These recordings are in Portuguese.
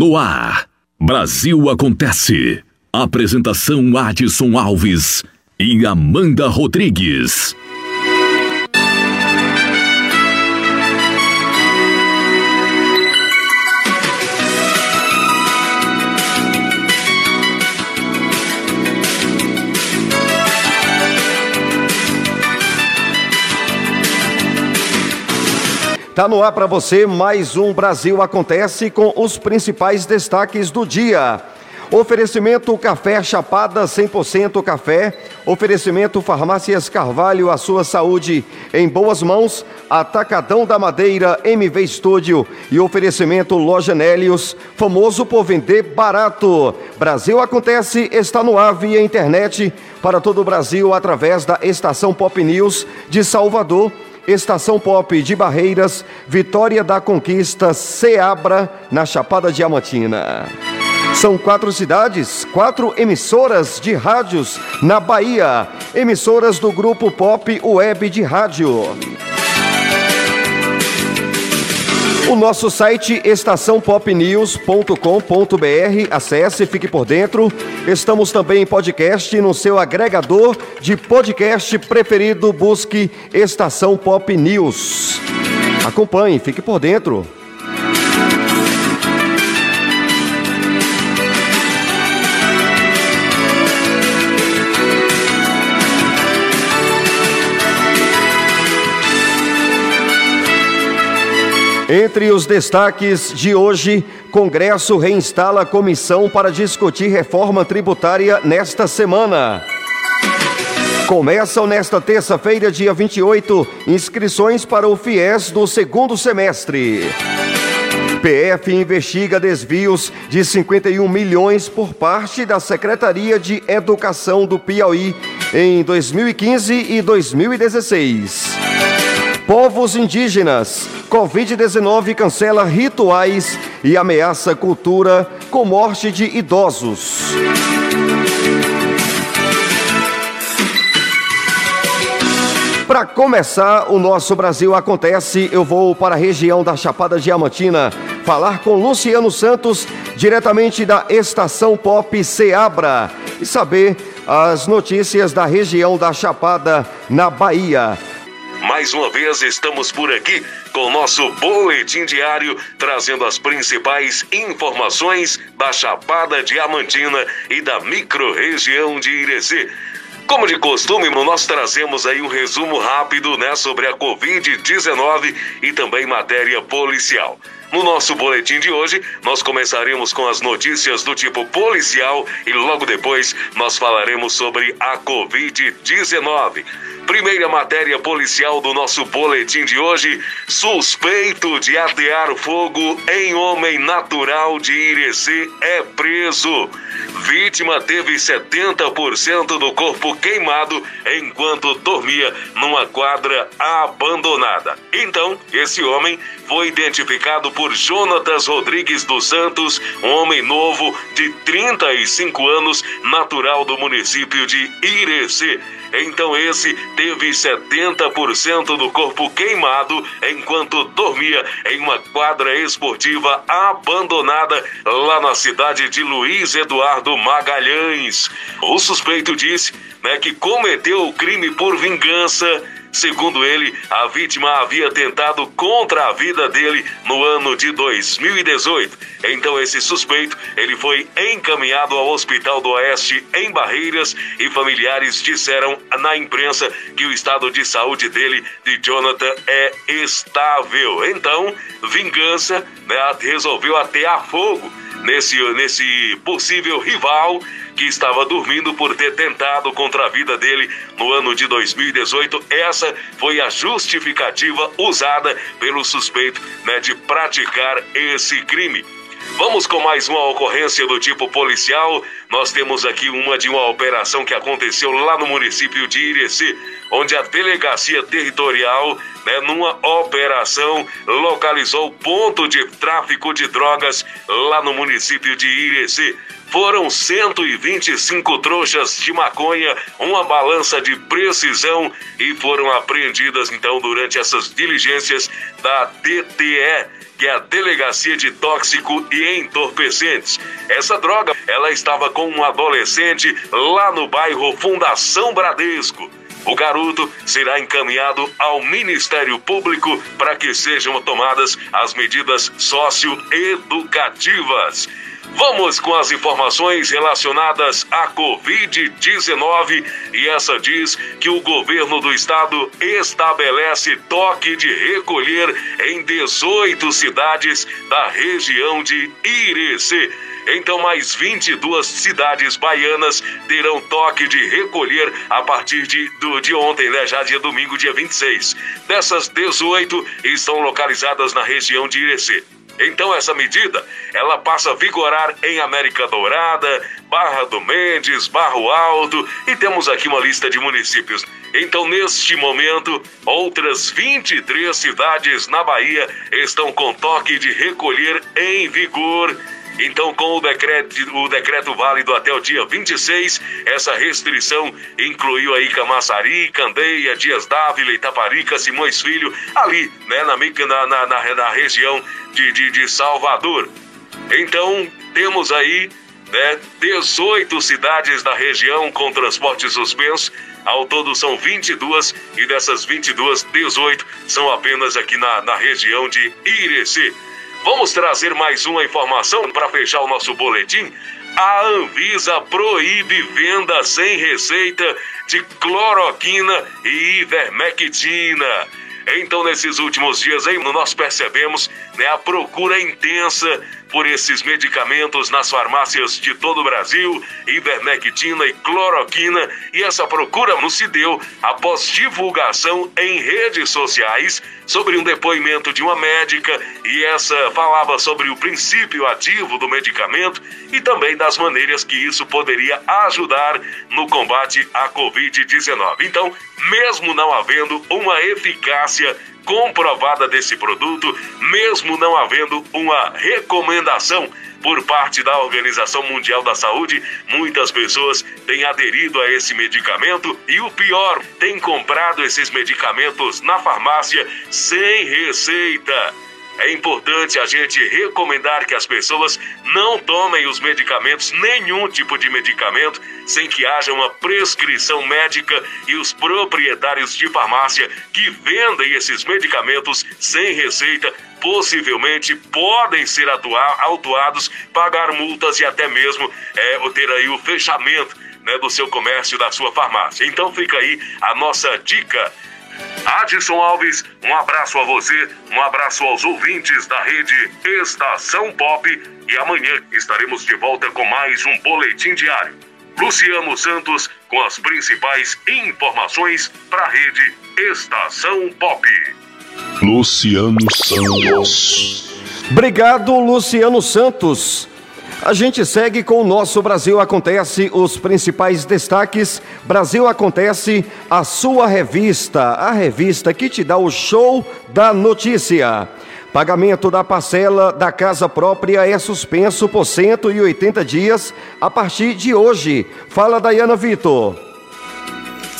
No ar, Brasil Acontece. Apresentação Adson Alves e Amanda Rodrigues. Tá no ar para você mais um Brasil Acontece com os principais destaques do dia. Oferecimento Café Chapada 100% café. Oferecimento Farmácias Carvalho, a sua saúde em boas mãos. Atacadão da Madeira, MV Estúdio e oferecimento Loja Nélios, famoso por vender barato. Brasil Acontece está no ar via internet para todo o Brasil através da Estação Pop News de Salvador Estação Pop de Barreiras, Vitória da Conquista, Ceabra, na Chapada Diamantina. São quatro cidades, quatro emissoras de rádios na Bahia, emissoras do grupo Pop Web de Rádio. O nosso site estaçãopopnews.com.br, acesse, fique por dentro. Estamos também em podcast no seu agregador de podcast preferido, busque Estação Pop News. Acompanhe, fique por dentro. Entre os destaques de hoje, Congresso reinstala a comissão para discutir reforma tributária nesta semana. Começam nesta terça-feira, dia 28, inscrições para o FIES do segundo semestre. PF investiga desvios de 51 milhões por parte da Secretaria de Educação do Piauí em 2015 e 2016. Povos indígenas Covid-19 cancela rituais e ameaça cultura com morte de idosos. Para começar, o nosso Brasil acontece. Eu vou para a região da Chapada Diamantina falar com Luciano Santos, diretamente da Estação Pop Seabra, e saber as notícias da região da Chapada, na Bahia. Mais uma vez estamos por aqui com o nosso boletim diário, trazendo as principais informações da Chapada Diamantina e da microrregião de Irecê. Como de costume, nós trazemos aí um resumo rápido né, sobre a Covid-19 e também matéria policial. No nosso boletim de hoje, nós começaremos com as notícias do tipo policial e logo depois nós falaremos sobre a Covid-19. Primeira matéria policial do nosso boletim de hoje: suspeito de atear fogo em homem natural de Irecê é preso. Vítima teve 70% do corpo queimado enquanto dormia numa quadra abandonada. Então, esse homem foi identificado por Jonatas Rodrigues dos Santos, um homem novo de 35 anos, natural do município de Irecê. Então esse teve 70% do corpo queimado enquanto dormia em uma quadra esportiva abandonada lá na cidade de Luiz Eduardo Magalhães. O suspeito disse né, que cometeu o crime por vingança Segundo ele, a vítima havia tentado contra a vida dele no ano de 2018. Então esse suspeito, ele foi encaminhado ao Hospital do Oeste em Barreiras e familiares disseram na imprensa que o estado de saúde dele, de Jonathan, é estável. Então, vingança, né, resolveu atear fogo nesse, nesse possível rival que estava dormindo por ter tentado contra a vida dele no ano de 2018. Essa foi a justificativa usada pelo suspeito né, de praticar esse crime. Vamos com mais uma ocorrência do tipo policial. Nós temos aqui uma de uma operação que aconteceu lá no município de Irecê. onde a delegacia territorial, né, numa operação, localizou ponto de tráfico de drogas lá no município de Irecê. Foram 125 trouxas de maconha, uma balança de precisão e foram apreendidas então durante essas diligências da DTE, que é a Delegacia de Tóxico e Entorpecentes. Essa droga, ela estava com um adolescente lá no bairro Fundação Bradesco. O garoto será encaminhado ao Ministério Público para que sejam tomadas as medidas socioeducativas. Vamos com as informações relacionadas à Covid-19 e essa diz que o governo do estado estabelece toque de recolher em 18 cidades da região de Irecê. Então, mais 22 cidades baianas terão toque de recolher a partir de, do, de ontem, né? Já dia domingo, dia 26. Dessas 18 estão localizadas na região de Irecê. Então essa medida, ela passa a vigorar em América Dourada, Barra do Mendes, Barro Alto e temos aqui uma lista de municípios. Então neste momento, outras 23 cidades na Bahia estão com toque de recolher em vigor então, com o decreto, o decreto válido até o dia 26, essa restrição incluiu aí Camaçari, Candeia, Dias Dávila, Itaparica, Simões Filho, ali, né, na, na, na, na região de, de, de Salvador. Então, temos aí né, 18 cidades da região com transporte suspenso. Ao todo são 22 e dessas 22, 18 são apenas aqui na, na região de Irecê. Vamos trazer mais uma informação para fechar o nosso boletim. A Anvisa proíbe venda sem receita de cloroquina e ivermectina. Então, nesses últimos dias aí, nós percebemos né, a procura intensa por esses medicamentos nas farmácias de todo o Brasil, ivermectina e cloroquina, e essa procura não se deu após divulgação em redes sociais sobre um depoimento de uma médica e essa falava sobre o princípio ativo do medicamento e também das maneiras que isso poderia ajudar no combate à Covid-19. Então, mesmo não havendo uma eficácia comprovada desse produto, mesmo não havendo uma recomendação por parte da Organização Mundial da Saúde, muitas pessoas têm aderido a esse medicamento e o pior, têm comprado esses medicamentos na farmácia sem receita. É importante a gente recomendar que as pessoas não tomem os medicamentos, nenhum tipo de medicamento, sem que haja uma prescrição médica e os proprietários de farmácia que vendem esses medicamentos sem receita possivelmente podem ser atuar, autuados, pagar multas e até mesmo é, ter aí o fechamento né, do seu comércio, da sua farmácia. Então fica aí a nossa dica Adson Alves, um abraço a você, um abraço aos ouvintes da rede Estação Pop e amanhã estaremos de volta com mais um boletim diário. Luciano Santos com as principais informações para a rede Estação Pop. Luciano Santos. Obrigado, Luciano Santos. A gente segue com o nosso Brasil Acontece, os principais destaques. Brasil Acontece, a sua revista, a revista que te dá o show da notícia. Pagamento da parcela da casa própria é suspenso por 180 dias a partir de hoje. Fala, Dayana Vitor.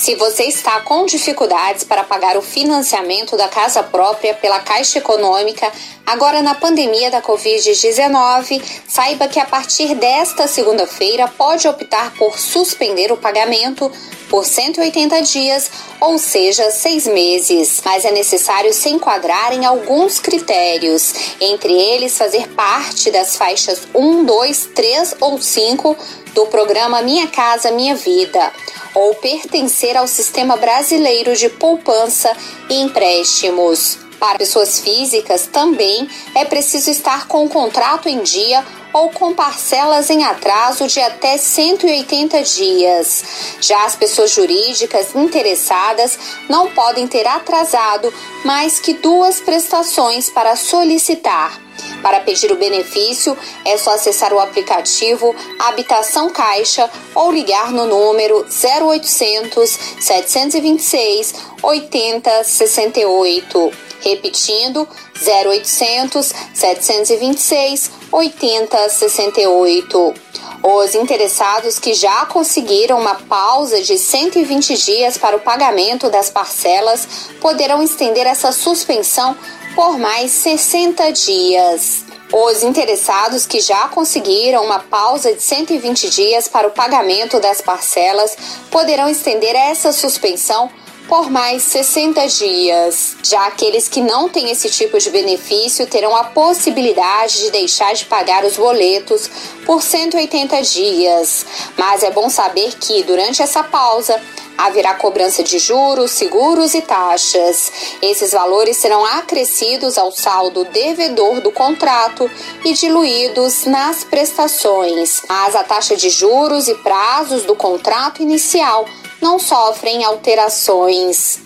Se você está com dificuldades para pagar o financiamento da casa própria pela Caixa Econômica, agora na pandemia da Covid-19, saiba que a partir desta segunda-feira pode optar por suspender o pagamento por 180 dias, ou seja, seis meses. Mas é necessário se enquadrar em alguns critérios, entre eles fazer parte das faixas 1, 2, 3 ou 5 do programa Minha Casa Minha Vida ou pertencer ao Sistema Brasileiro de Poupança e Empréstimos. Para pessoas físicas também é preciso estar com o contrato em dia ou com parcelas em atraso de até 180 dias. Já as pessoas jurídicas interessadas não podem ter atrasado mais que duas prestações para solicitar Para pedir o benefício, é só acessar o aplicativo Habitação Caixa ou ligar no número 0800 726 8068. Repetindo, 0800 726 8068. Os interessados que já conseguiram uma pausa de 120 dias para o pagamento das parcelas poderão estender essa suspensão por mais 60 dias. Os interessados que já conseguiram uma pausa de 120 dias para o pagamento das parcelas poderão estender essa suspensão por mais 60 dias. Já aqueles que não têm esse tipo de benefício terão a possibilidade de deixar de pagar os boletos por 180 dias. Mas é bom saber que durante essa pausa haverá cobrança de juros, seguros e taxas. Esses valores serão acrescidos ao saldo devedor do contrato e diluídos nas prestações. Mas a taxa de juros e prazos do contrato inicial não sofrem alterações.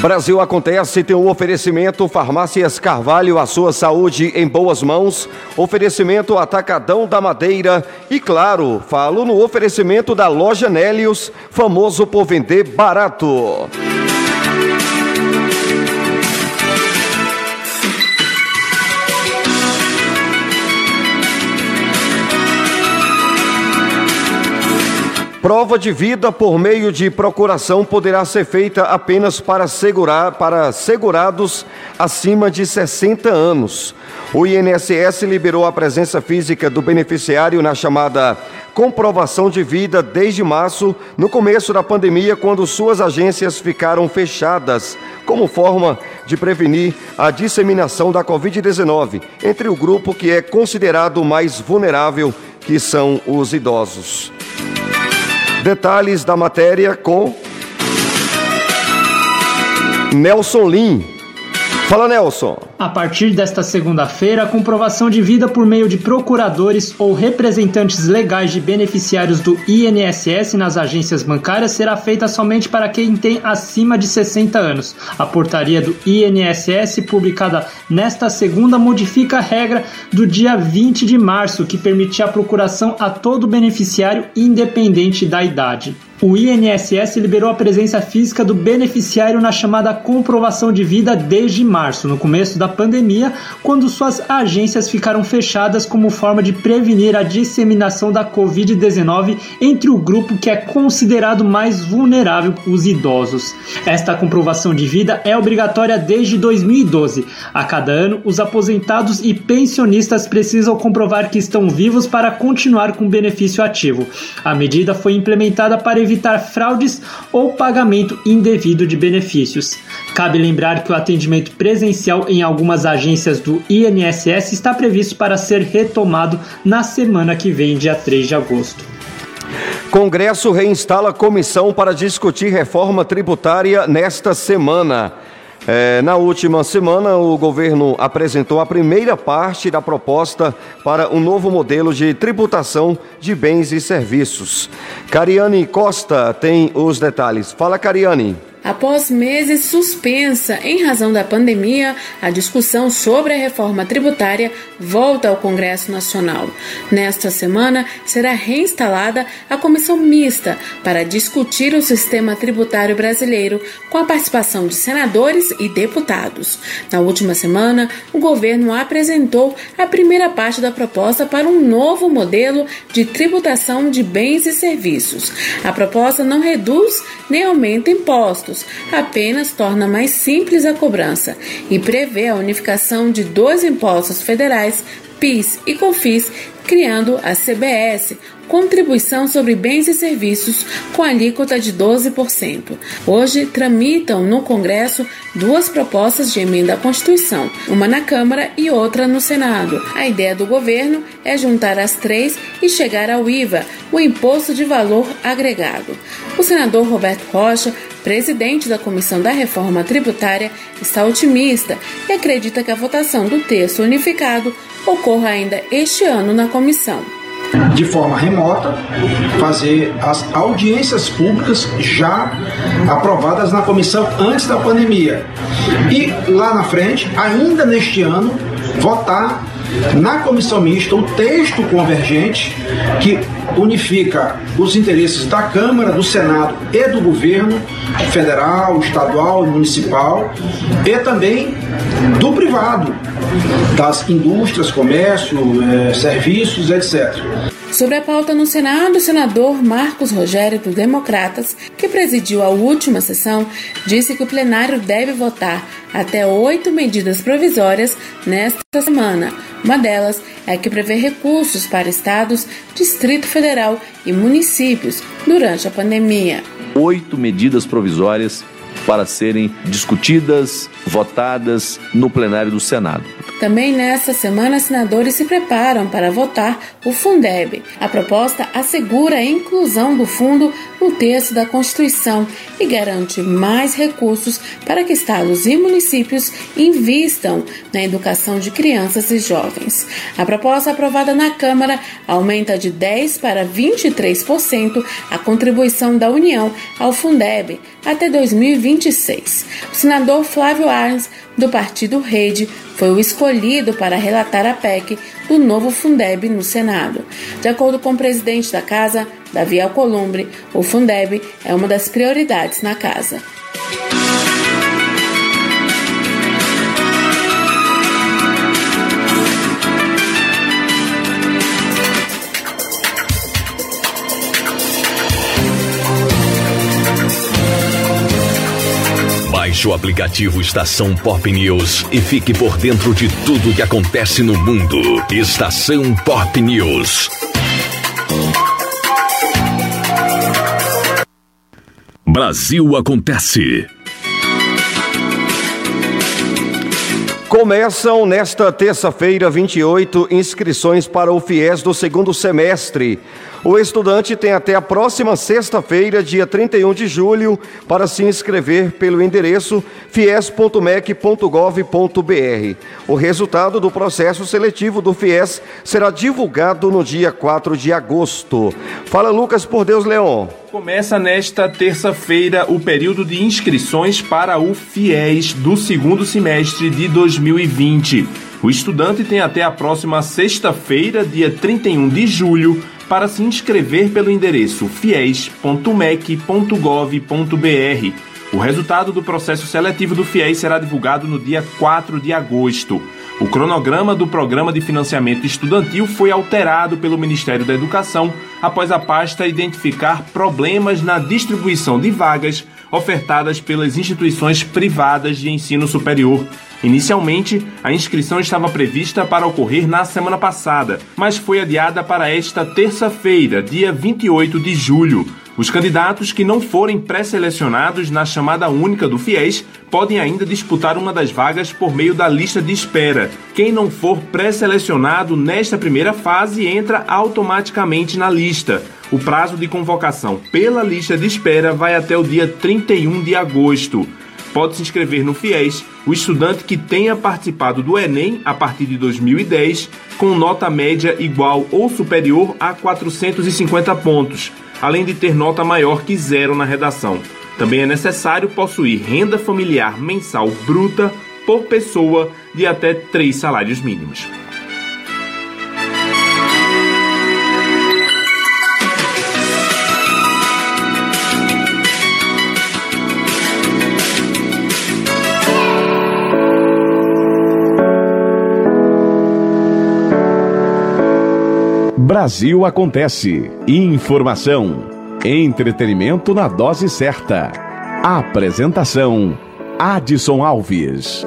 Brasil Acontece tem um oferecimento Farmácias Carvalho, a sua saúde em boas mãos. Oferecimento Atacadão da Madeira. E claro, falo no oferecimento da Loja Nélios, famoso por vender barato. Prova de vida por meio de procuração poderá ser feita apenas para, segurar, para segurados acima de 60 anos. O INSS liberou a presença física do beneficiário na chamada comprovação de vida desde março, no começo da pandemia, quando suas agências ficaram fechadas, como forma de prevenir a disseminação da Covid-19 entre o grupo que é considerado mais vulnerável, que são os idosos. Detalhes da matéria com Nelson Lim. Fala, Nelson. A partir desta segunda-feira, a comprovação de vida por meio de procuradores ou representantes legais de beneficiários do INSS nas agências bancárias será feita somente para quem tem acima de 60 anos. A portaria do INSS, publicada nesta segunda, modifica a regra do dia 20 de março, que permitia a procuração a todo beneficiário, independente da idade. O INSS liberou a presença física do beneficiário na chamada comprovação de vida desde março, no começo da pandemia, quando suas agências ficaram fechadas como forma de prevenir a disseminação da Covid-19 entre o grupo que é considerado mais vulnerável, os idosos. Esta comprovação de vida é obrigatória desde 2012. A cada ano, os aposentados e pensionistas precisam comprovar que estão vivos para continuar com o benefício ativo. A medida foi implementada para evitar fraudes ou pagamento indevido de benefícios. Cabe lembrar que o atendimento presencial em algumas agências do INSS está previsto para ser retomado na semana que vem, dia 3 de agosto. Congresso reinstala comissão para discutir reforma tributária nesta semana. É, na última semana, o governo apresentou a primeira parte da proposta para um novo modelo de tributação de bens e serviços. Cariane Costa tem os detalhes. Fala, Cariane. Após meses suspensa em razão da pandemia, a discussão sobre a reforma tributária volta ao Congresso Nacional. Nesta semana, será reinstalada a comissão mista para discutir o sistema tributário brasileiro, com a participação de senadores e deputados. Na última semana, o governo apresentou a primeira parte da proposta para um novo modelo de tributação de bens e serviços. A proposta não reduz nem aumenta impostos impostos, apenas torna mais simples a cobrança e prevê a unificação de dois impostos federais, PIS e COFINS, criando a CBS, contribuição sobre bens e serviços com alíquota de 12%. Hoje tramitam no Congresso duas propostas de emenda à Constituição, uma na Câmara e outra no Senado. A ideia do governo é juntar as três e chegar ao IVA, o Imposto de Valor Agregado. O senador Roberto Rocha, presidente da Comissão da Reforma Tributária, está otimista e acredita que a votação do texto unificado ocorra ainda este ano na comissão. de forma remota, fazer as audiências públicas já aprovadas na comissão antes da pandemia. E lá na frente, ainda neste ano, votar na comissão mista o texto convergente que unifica os interesses da Câmara, do Senado e do governo federal, estadual e municipal e também do privado, das indústrias, comércio, eh, serviços, etc. Sobre a pauta no Senado, o senador Marcos Rogério, do Democratas, que presidiu a última sessão, disse que o plenário deve votar até oito medidas provisórias nesta semana. Uma delas é que prevê recursos para estados, Distrito Federal e municípios durante a pandemia. Oito medidas provisórias para serem discutidas, votadas no plenário do Senado. Também nesta semana, senadores se preparam para votar o Fundeb. A proposta assegura a inclusão do fundo no texto da Constituição e garante mais recursos para que estados e municípios invistam na educação de crianças e jovens. A proposta aprovada na Câmara aumenta de 10 para 23% a contribuição da União ao Fundeb até 2026. O senador Flávio Arns, do partido Rede, foi o escolhido para relatar a PEC do novo Fundeb no Senado. De acordo com o presidente da casa, Davi Alcolumbre, o Fundeb é uma das prioridades na casa. Baixe o aplicativo Estação Pop News e fique por dentro de tudo que acontece no mundo. Estação Pop News. Brasil acontece. Começam nesta terça-feira, 28, inscrições para o FIES do segundo semestre. O estudante tem até a próxima sexta-feira, dia 31 de julho, para se inscrever pelo endereço fies.mec.gov.br. O resultado do processo seletivo do FIES será divulgado no dia 4 de agosto. Fala, Lucas, por Deus, Leon. Começa nesta terça-feira o período de inscrições para o FIES do segundo semestre de 2020. O estudante tem até a próxima sexta-feira, dia 31 de julho, para se inscrever pelo endereço fies.mec.gov.br. O resultado do processo seletivo do FIES será divulgado no dia 4 de agosto. O cronograma do Programa de Financiamento Estudantil foi alterado pelo Ministério da Educação após a pasta identificar problemas na distribuição de vagas ofertadas pelas instituições privadas de ensino superior. Inicialmente, a inscrição estava prevista para ocorrer na semana passada, mas foi adiada para esta terça-feira, dia 28 de julho. Os candidatos que não forem pré-selecionados na chamada única do FIES podem ainda disputar uma das vagas por meio da lista de espera. Quem não for pré-selecionado nesta primeira fase entra automaticamente na lista. O prazo de convocação pela lista de espera vai até o dia 31 de agosto pode se inscrever no FIES o estudante que tenha participado do Enem a partir de 2010 com nota média igual ou superior a 450 pontos, além de ter nota maior que zero na redação. Também é necessário possuir renda familiar mensal bruta por pessoa de até três salários mínimos. Brasil acontece. Informação, entretenimento na dose certa. Apresentação: Adson Alves.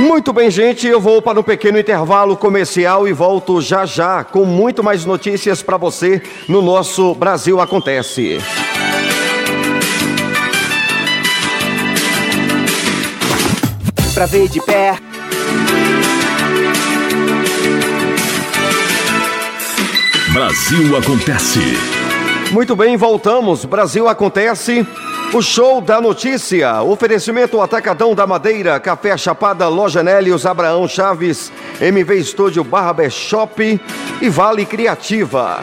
Muito bem, gente, eu vou para um pequeno intervalo comercial e volto já já com muito mais notícias para você no nosso Brasil Acontece. Para ver de pé. Brasil Acontece. Muito bem, voltamos. Brasil Acontece. O show da notícia. Oferecimento Atacadão da Madeira, Café Chapada, Loja Nélios, Abraão Chaves, MV Estúdio Barber Shop e Vale Criativa.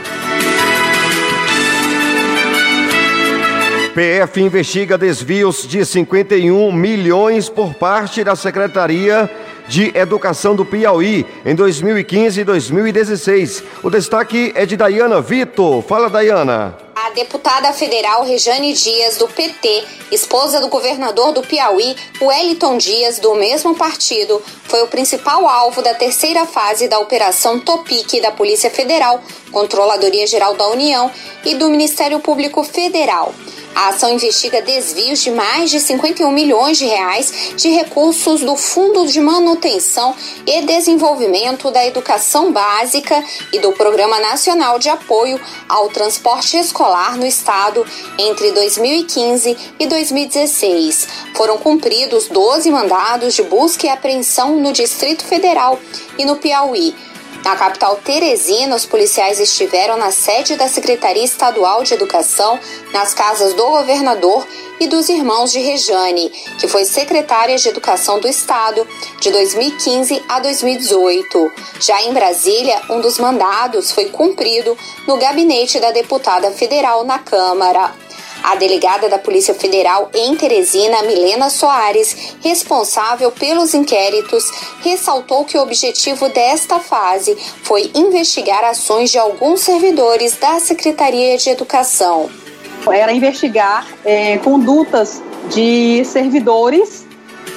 PF investiga desvios de 51 milhões por parte da Secretaria de Educação do Piauí em 2015 e 2016. O destaque é de Dayana Vitor. Fala, Dayana. Deputada federal Rejane Dias, do PT, esposa do governador do Piauí, Wellington Dias, do mesmo partido, foi o principal alvo da terceira fase da Operação Topic da Polícia Federal, Controladoria Geral da União e do Ministério Público Federal. A ação investiga desvios de mais de 51 milhões de reais de recursos do Fundo de Manutenção e Desenvolvimento da Educação Básica e do Programa Nacional de Apoio ao Transporte Escolar no Estado entre 2015 e 2016. Foram cumpridos 12 mandados de busca e apreensão no Distrito Federal e no Piauí na capital Teresina, os policiais estiveram na sede da Secretaria Estadual de Educação, nas casas do governador e dos irmãos de Rejane, que foi secretária de Educação do Estado de 2015 a 2018. Já em Brasília, um dos mandados foi cumprido no gabinete da deputada federal na Câmara. A delegada da Polícia Federal em Teresina, Milena Soares, responsável pelos inquéritos, ressaltou que o objetivo desta fase foi investigar ações de alguns servidores da Secretaria de Educação. Era investigar é, condutas de servidores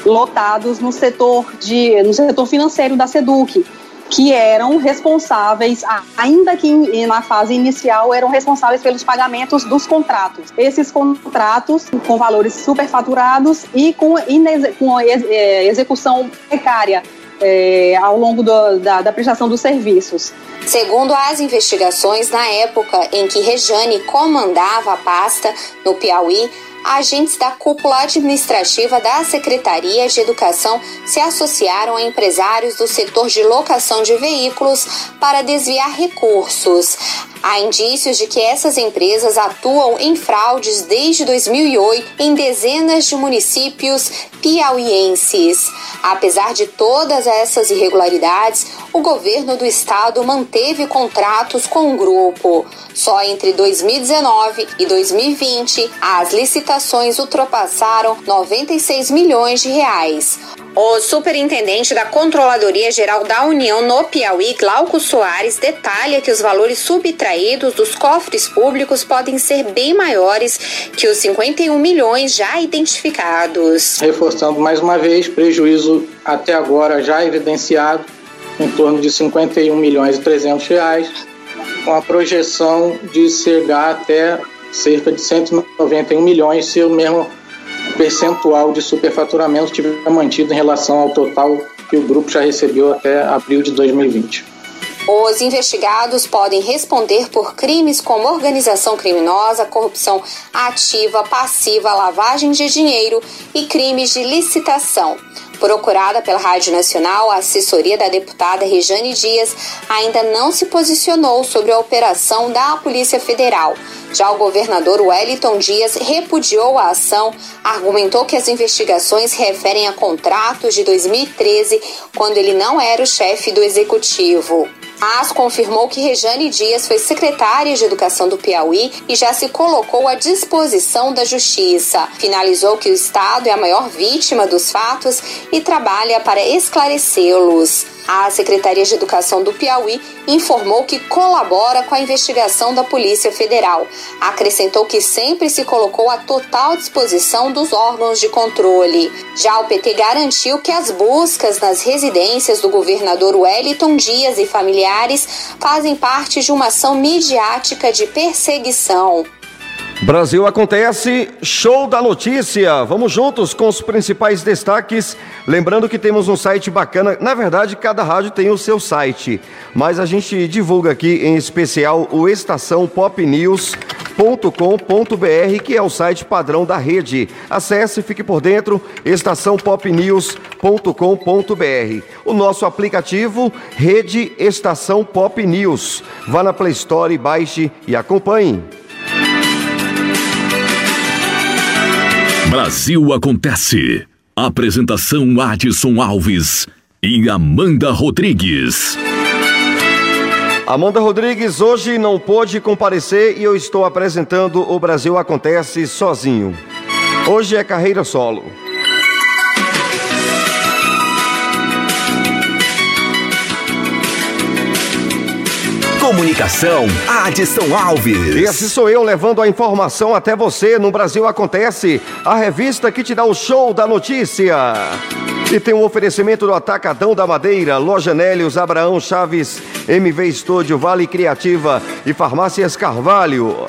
lotados no setor de no setor financeiro da Seduc que eram responsáveis, ainda que na fase inicial, eram responsáveis pelos pagamentos dos contratos. Esses contratos com valores superfaturados e com, com é, execução precária. É, ao longo do, da, da prestação dos serviços. Segundo as investigações, na época em que Rejane comandava a pasta no Piauí, agentes da cúpula administrativa da Secretaria de Educação se associaram a empresários do setor de locação de veículos para desviar recursos. Há indícios de que essas empresas atuam em fraudes desde 2008 em dezenas de municípios piauienses. Apesar de todas essas irregularidades, o governo do estado manteve contratos com o grupo. Só entre 2019 e 2020, as licitações ultrapassaram 96 milhões de reais. O superintendente da Controladoria Geral da União no Piauí, Glauco Soares, detalha que os valores subtraídos dos cofres públicos podem ser bem maiores que os 51 milhões já identificados. Reforçando mais uma vez, prejuízo até agora já evidenciado em torno de 51 milhões e 300 reais, com a projeção de chegar até cerca de 191 milhões se o mesmo percentual de superfaturamento estiver mantido em relação ao total que o grupo já recebeu até abril de 2020. Os investigados podem responder por crimes como organização criminosa, corrupção ativa, passiva, lavagem de dinheiro e crimes de licitação. Procurada pela Rádio Nacional, a assessoria da deputada Rejane Dias ainda não se posicionou sobre a operação da Polícia Federal. Já o governador Wellington Dias repudiou a ação, argumentou que as investigações referem a contratos de 2013, quando ele não era o chefe do executivo. AS confirmou que Rejane Dias foi secretária de Educação do Piauí e já se colocou à disposição da Justiça. Finalizou que o Estado é a maior vítima dos fatos e trabalha para esclarecê-los. A Secretaria de Educação do Piauí informou que colabora com a investigação da Polícia Federal. Acrescentou que sempre se colocou à total disposição dos órgãos de controle. Já o PT garantiu que as buscas nas residências do governador Wellington Dias e familiares fazem parte de uma ação midiática de perseguição. Brasil acontece, show da notícia. Vamos juntos com os principais destaques. Lembrando que temos um site bacana. Na verdade, cada rádio tem o seu site, mas a gente divulga aqui em especial o Estação Pop News estaçãopopnews.com.br, que é o site padrão da rede. Acesse, fique por dentro, estaçãopopnews.com.br. O nosso aplicativo, Rede Estação Pop News. Vá na Play Store, baixe e acompanhe. Brasil Acontece. Apresentação Adson Alves e Amanda Rodrigues. Amanda Rodrigues hoje não pôde comparecer e eu estou apresentando o Brasil Acontece sozinho. Hoje é carreira solo. Comunicação, Adson Alves. Esse sou eu levando a informação até você no Brasil Acontece, a revista que te dá o show da notícia. E tem um oferecimento do Atacadão da Madeira, Loja Nélios, Abraão Chaves, MV Estúdio, Vale Criativa e Farmácias Carvalho.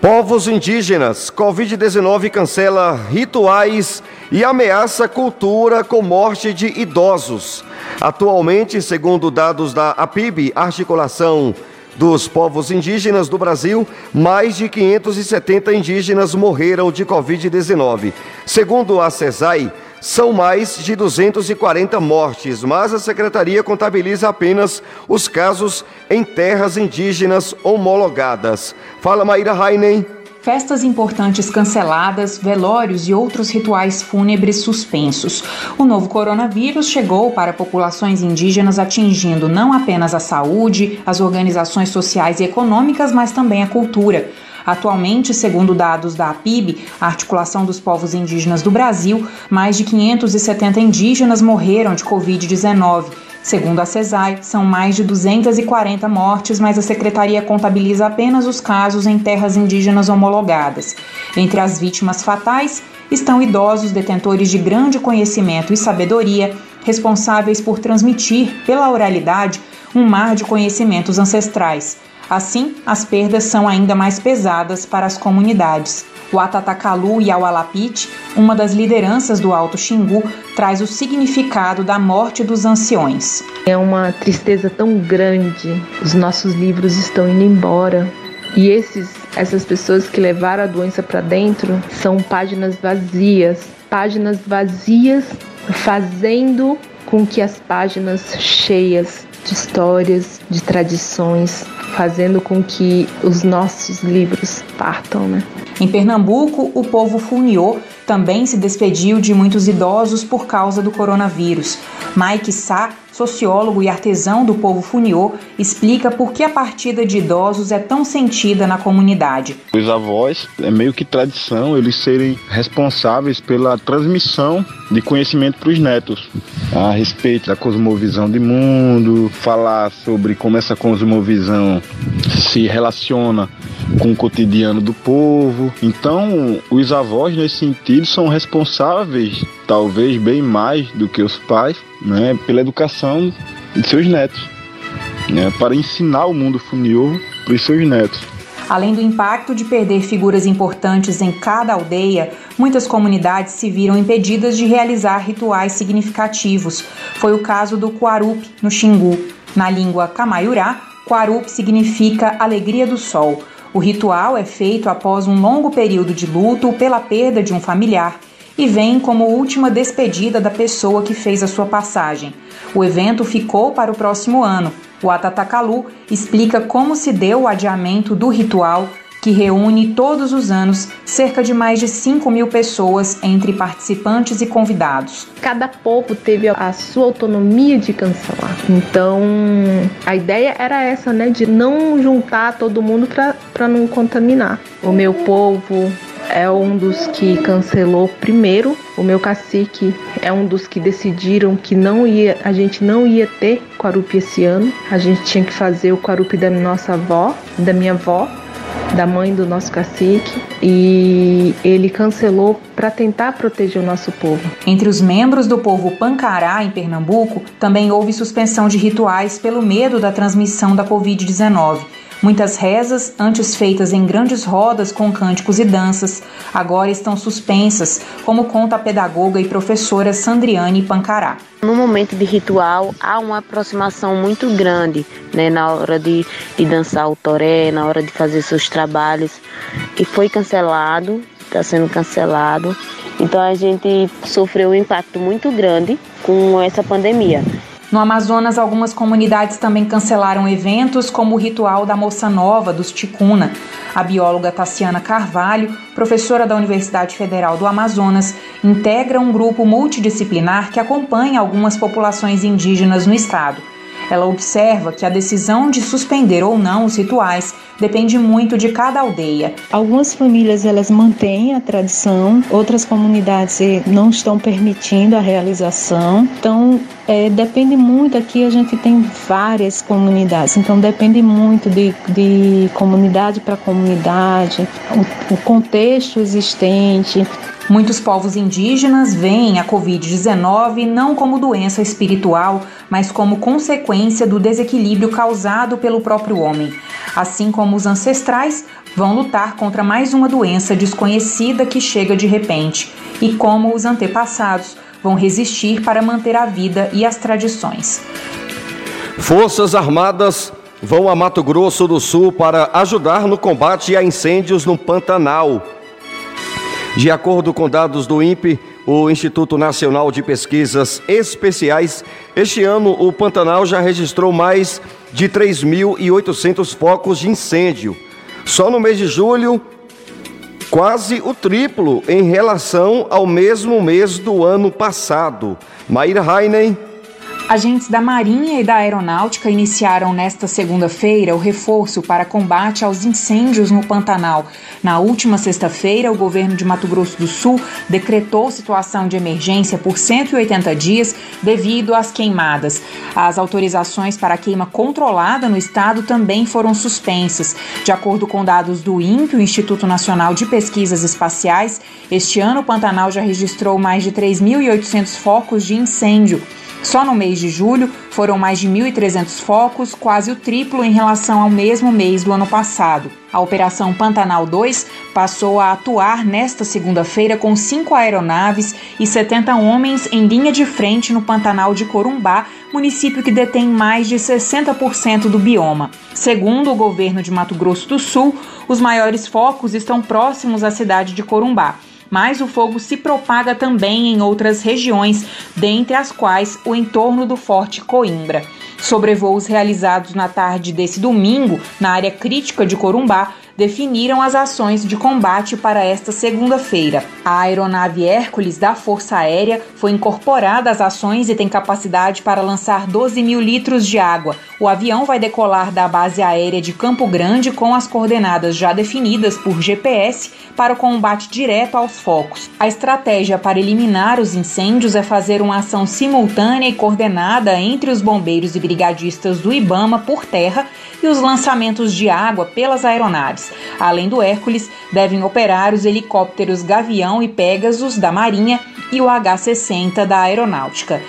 Povos indígenas, Covid-19 cancela rituais e ameaça cultura com morte de idosos. Atualmente, segundo dados da APIB, Articulação dos povos indígenas do Brasil, mais de 570 indígenas morreram de Covid-19. Segundo a CESAI, são mais de 240 mortes, mas a secretaria contabiliza apenas os casos em terras indígenas homologadas. Fala, Maíra Heinen festas importantes canceladas, velórios e outros rituais fúnebres suspensos. O novo coronavírus chegou para populações indígenas atingindo não apenas a saúde, as organizações sociais e econômicas, mas também a cultura. Atualmente, segundo dados da APIB, a Articulação dos Povos Indígenas do Brasil, mais de 570 indígenas morreram de Covid-19 Segundo a CESAI, são mais de 240 mortes, mas a secretaria contabiliza apenas os casos em terras indígenas homologadas. Entre as vítimas fatais estão idosos detentores de grande conhecimento e sabedoria, responsáveis por transmitir, pela oralidade, um mar de conhecimentos ancestrais. Assim, as perdas são ainda mais pesadas para as comunidades. O Atatakalu Yawalapit, uma das lideranças do Alto Xingu, traz o significado da morte dos anciões. É uma tristeza tão grande. Os nossos livros estão indo embora. E esses, essas pessoas que levaram a doença para dentro são páginas vazias, páginas vazias fazendo com que as páginas cheias de histórias, de tradições, fazendo com que os nossos livros partam, né? Em Pernambuco, o povo funiô também se despediu de muitos idosos por causa do coronavírus. Mike Sá, sociólogo e artesão do povo funiô, explica por que a partida de idosos é tão sentida na comunidade. Os avós, é meio que tradição eles serem responsáveis pela transmissão de conhecimento para os netos a respeito da cosmovisão de mundo, falar sobre como essa cosmovisão se relaciona com o cotidiano do povo. Então, os avós, nesse sentido, são responsáveis, talvez bem mais do que os pais, né, pela educação de seus netos, né, para ensinar o mundo funil para os seus netos. Além do impacto de perder figuras importantes em cada aldeia, muitas comunidades se viram impedidas de realizar rituais significativos. Foi o caso do Quarup, no Xingu. Na língua Camaiurá, Quarup significa alegria do sol. O ritual é feito após um longo período de luto pela perda de um familiar e vem como última despedida da pessoa que fez a sua passagem. O evento ficou para o próximo ano. O Atatakalu explica como se deu o adiamento do ritual que reúne todos os anos cerca de mais de 5 mil pessoas entre participantes e convidados. Cada povo teve a sua autonomia de cancelar. Então, a ideia era essa, né? De não juntar todo mundo para não contaminar. O meu povo é um dos que cancelou primeiro. O meu cacique é um dos que decidiram que não ia, a gente não ia ter Quarupi esse ano. A gente tinha que fazer o Quarupi da nossa avó, da minha avó, da mãe do nosso cacique e ele cancelou para tentar proteger o nosso povo. Entre os membros do povo Pancará, em Pernambuco, também houve suspensão de rituais pelo medo da transmissão da Covid-19. Muitas rezas, antes feitas em grandes rodas com cânticos e danças, agora estão suspensas, como conta a pedagoga e professora Sandriane Pancará. No momento de ritual, há uma aproximação muito grande, né, na hora de, de dançar o toré, na hora de fazer seus trabalhos, e foi cancelado, está sendo cancelado. Então a gente sofreu um impacto muito grande com essa pandemia. No Amazonas, algumas comunidades também cancelaram eventos, como o ritual da Moça Nova dos Ticuna. A bióloga Tassiana Carvalho, professora da Universidade Federal do Amazonas, integra um grupo multidisciplinar que acompanha algumas populações indígenas no estado. Ela observa que a decisão de suspender ou não os rituais depende muito de cada aldeia. Algumas famílias elas mantêm a tradição, outras comunidades eh, não estão permitindo a realização. Então é, depende muito. Aqui a gente tem várias comunidades, então depende muito de, de comunidade para comunidade, o, o contexto existente. Muitos povos indígenas veem a Covid-19 não como doença espiritual, mas como consequência do desequilíbrio causado pelo próprio homem. Assim como os ancestrais vão lutar contra mais uma doença desconhecida que chega de repente, e como os antepassados vão resistir para manter a vida e as tradições. Forças Armadas vão a Mato Grosso do Sul para ajudar no combate a incêndios no Pantanal. De acordo com dados do INPE, o Instituto Nacional de Pesquisas Especiais, este ano o Pantanal já registrou mais de 3.800 focos de incêndio. Só no mês de julho, quase o triplo em relação ao mesmo mês do ano passado. Maíra Heinen Agentes da Marinha e da Aeronáutica iniciaram nesta segunda-feira o reforço para combate aos incêndios no Pantanal. Na última sexta-feira, o governo de Mato Grosso do Sul decretou situação de emergência por 180 dias devido às queimadas. As autorizações para queima controlada no estado também foram suspensas. De acordo com dados do INPE, o Instituto Nacional de Pesquisas Espaciais, este ano o Pantanal já registrou mais de 3.800 focos de incêndio. Só no mês de julho foram mais de 1.300 focos, quase o triplo em relação ao mesmo mês do ano passado. A Operação Pantanal 2 passou a atuar nesta segunda-feira com cinco aeronaves e 70 homens em linha de frente no Pantanal de Corumbá, município que detém mais de 60% do bioma. Segundo o governo de Mato Grosso do Sul, os maiores focos estão próximos à cidade de Corumbá mas o fogo se propaga também em outras regiões, dentre as quais o entorno do Forte Coimbra. Sobrevoos realizados na tarde desse domingo, na área crítica de Corumbá, definiram as ações de combate para esta segunda-feira. A aeronave Hércules da Força Aérea foi incorporada às ações e tem capacidade para lançar 12 mil litros de água. O avião vai decolar da base aérea de Campo Grande com as coordenadas já definidas por GPS para o combate direto aos focos. A estratégia para eliminar os incêndios é fazer uma ação simultânea e coordenada entre os bombeiros e brigadistas do Ibama por terra e os lançamentos de água pelas aeronaves. Além do Hércules, devem operar os helicópteros Gavião e Pegasus da Marinha e o H-60 da Aeronáutica.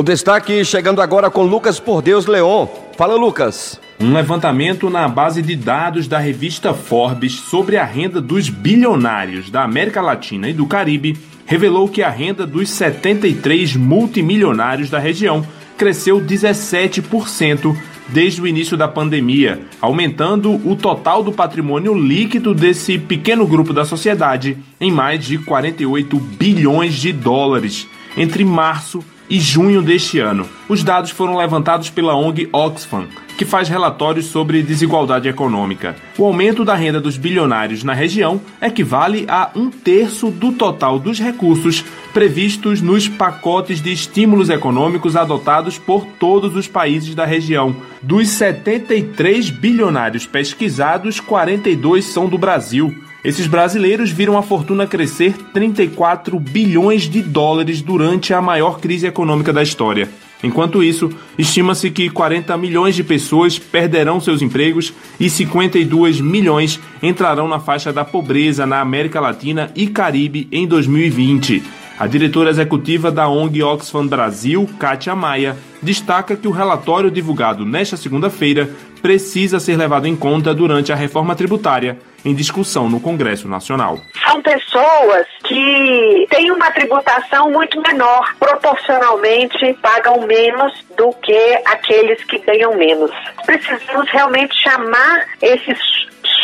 O destaque chegando agora com Lucas Por Deus Leon. Fala, Lucas. Um levantamento na base de dados da revista Forbes sobre a renda dos bilionários da América Latina e do Caribe revelou que a renda dos 73 multimilionários da região cresceu 17% desde o início da pandemia, aumentando o total do patrimônio líquido desse pequeno grupo da sociedade em mais de 48 bilhões de dólares. Entre março e junho deste ano. Os dados foram levantados pela ONG Oxfam, que faz relatórios sobre desigualdade econômica. O aumento da renda dos bilionários na região equivale a um terço do total dos recursos previstos nos pacotes de estímulos econômicos adotados por todos os países da região. Dos 73 bilionários pesquisados, 42 são do Brasil. Esses brasileiros viram a fortuna crescer 34 bilhões de dólares durante a maior crise econômica da história. Enquanto isso, estima-se que 40 milhões de pessoas perderão seus empregos e 52 milhões entrarão na faixa da pobreza na América Latina e Caribe em 2020. A diretora executiva da ONG Oxfam Brasil, Kátia Maia, destaca que o relatório divulgado nesta segunda-feira precisa ser levado em conta durante a reforma tributária em discussão no Congresso Nacional. São pessoas que têm uma tributação muito menor, proporcionalmente pagam menos do que aqueles que ganham menos. Precisamos realmente chamar esses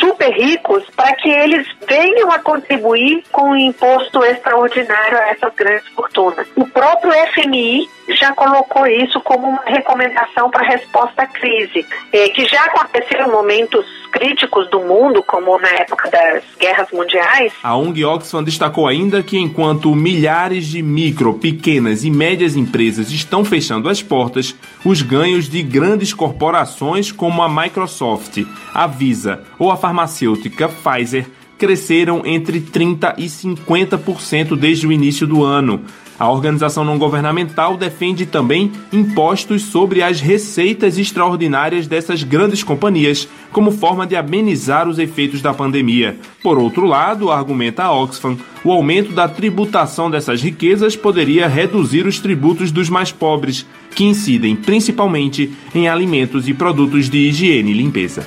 super ricos para que eles venham a contribuir com o imposto extraordinário a essas grandes fortunas. O próprio FMI já colocou isso como uma recomendação para resposta à crise, eh, que já aconteceu em momentos críticos do mundo, como na época das guerras mundiais. A ONG Oxfam destacou ainda que enquanto milhares de micro, pequenas e médias empresas estão fechando as portas, os ganhos de grandes corporações como a Microsoft, a Visa ou a farmacêutica Pfizer cresceram entre 30% e 50% desde o início do ano. A organização não governamental defende também impostos sobre as receitas extraordinárias dessas grandes companhias, como forma de amenizar os efeitos da pandemia. Por outro lado, argumenta a Oxfam, o aumento da tributação dessas riquezas poderia reduzir os tributos dos mais pobres, que incidem principalmente em alimentos e produtos de higiene e limpeza.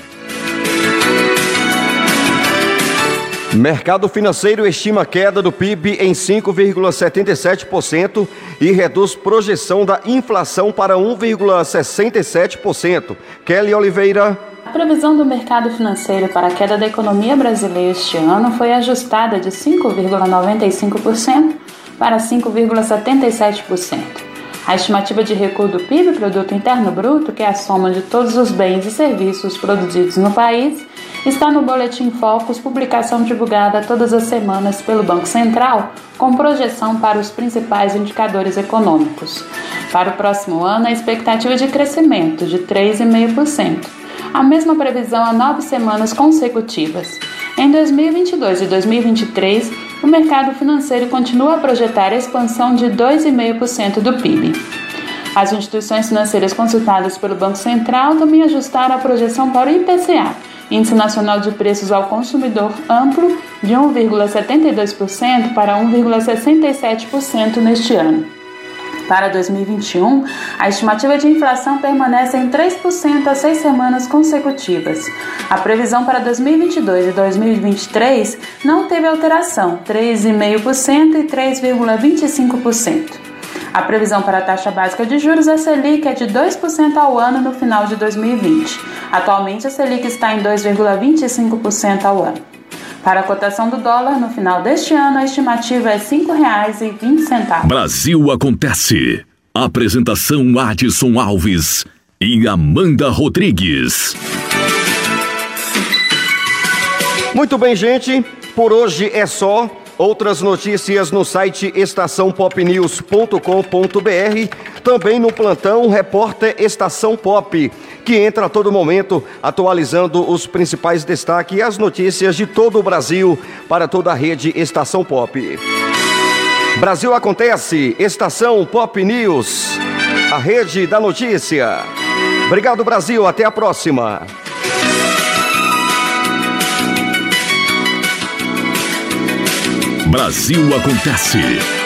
Mercado financeiro estima queda do PIB em 5,77% e reduz projeção da inflação para 1,67%. Kelly Oliveira. A previsão do mercado financeiro para a queda da economia brasileira este ano foi ajustada de 5,95% para 5,77%. A estimativa de recuo do PIB, Produto Interno Bruto, que é a soma de todos os bens e serviços produzidos no país, está no Boletim Focus, publicação divulgada todas as semanas pelo Banco Central, com projeção para os principais indicadores econômicos. Para o próximo ano, a expectativa de crescimento de 3,5%, a mesma previsão há nove semanas consecutivas. Em 2022 e 2023, o mercado financeiro continua a projetar a expansão de 2,5% do PIB. As instituições financeiras consultadas pelo Banco Central também ajustaram a projeção para o IPCA, Índice Nacional de Preços ao Consumidor amplo de 1,72% para 1,67% neste ano. Para 2021, a estimativa de inflação permanece em 3% a seis semanas consecutivas. A previsão para 2022 e 2023 não teve alteração, 3,5% e 3,25%. A previsão para a taxa básica de juros, a Selic, é de 2% ao ano no final de 2020. Atualmente, a Selic está em 2,25% ao ano. Para a cotação do dólar, no final deste ano, a estimativa é R$ 5,20. Brasil Acontece. Apresentação Adson Alves e Amanda Rodrigues. Muito bem, gente. Por hoje é só. Outras notícias no site estaçãopopnews.com.br, também no plantão Repórter Estação Pop, que entra a todo momento atualizando os principais destaques e as notícias de todo o Brasil para toda a rede Estação Pop. Brasil acontece, Estação Pop News, a rede da notícia. Obrigado, Brasil, até a próxima. Brasil Acontece.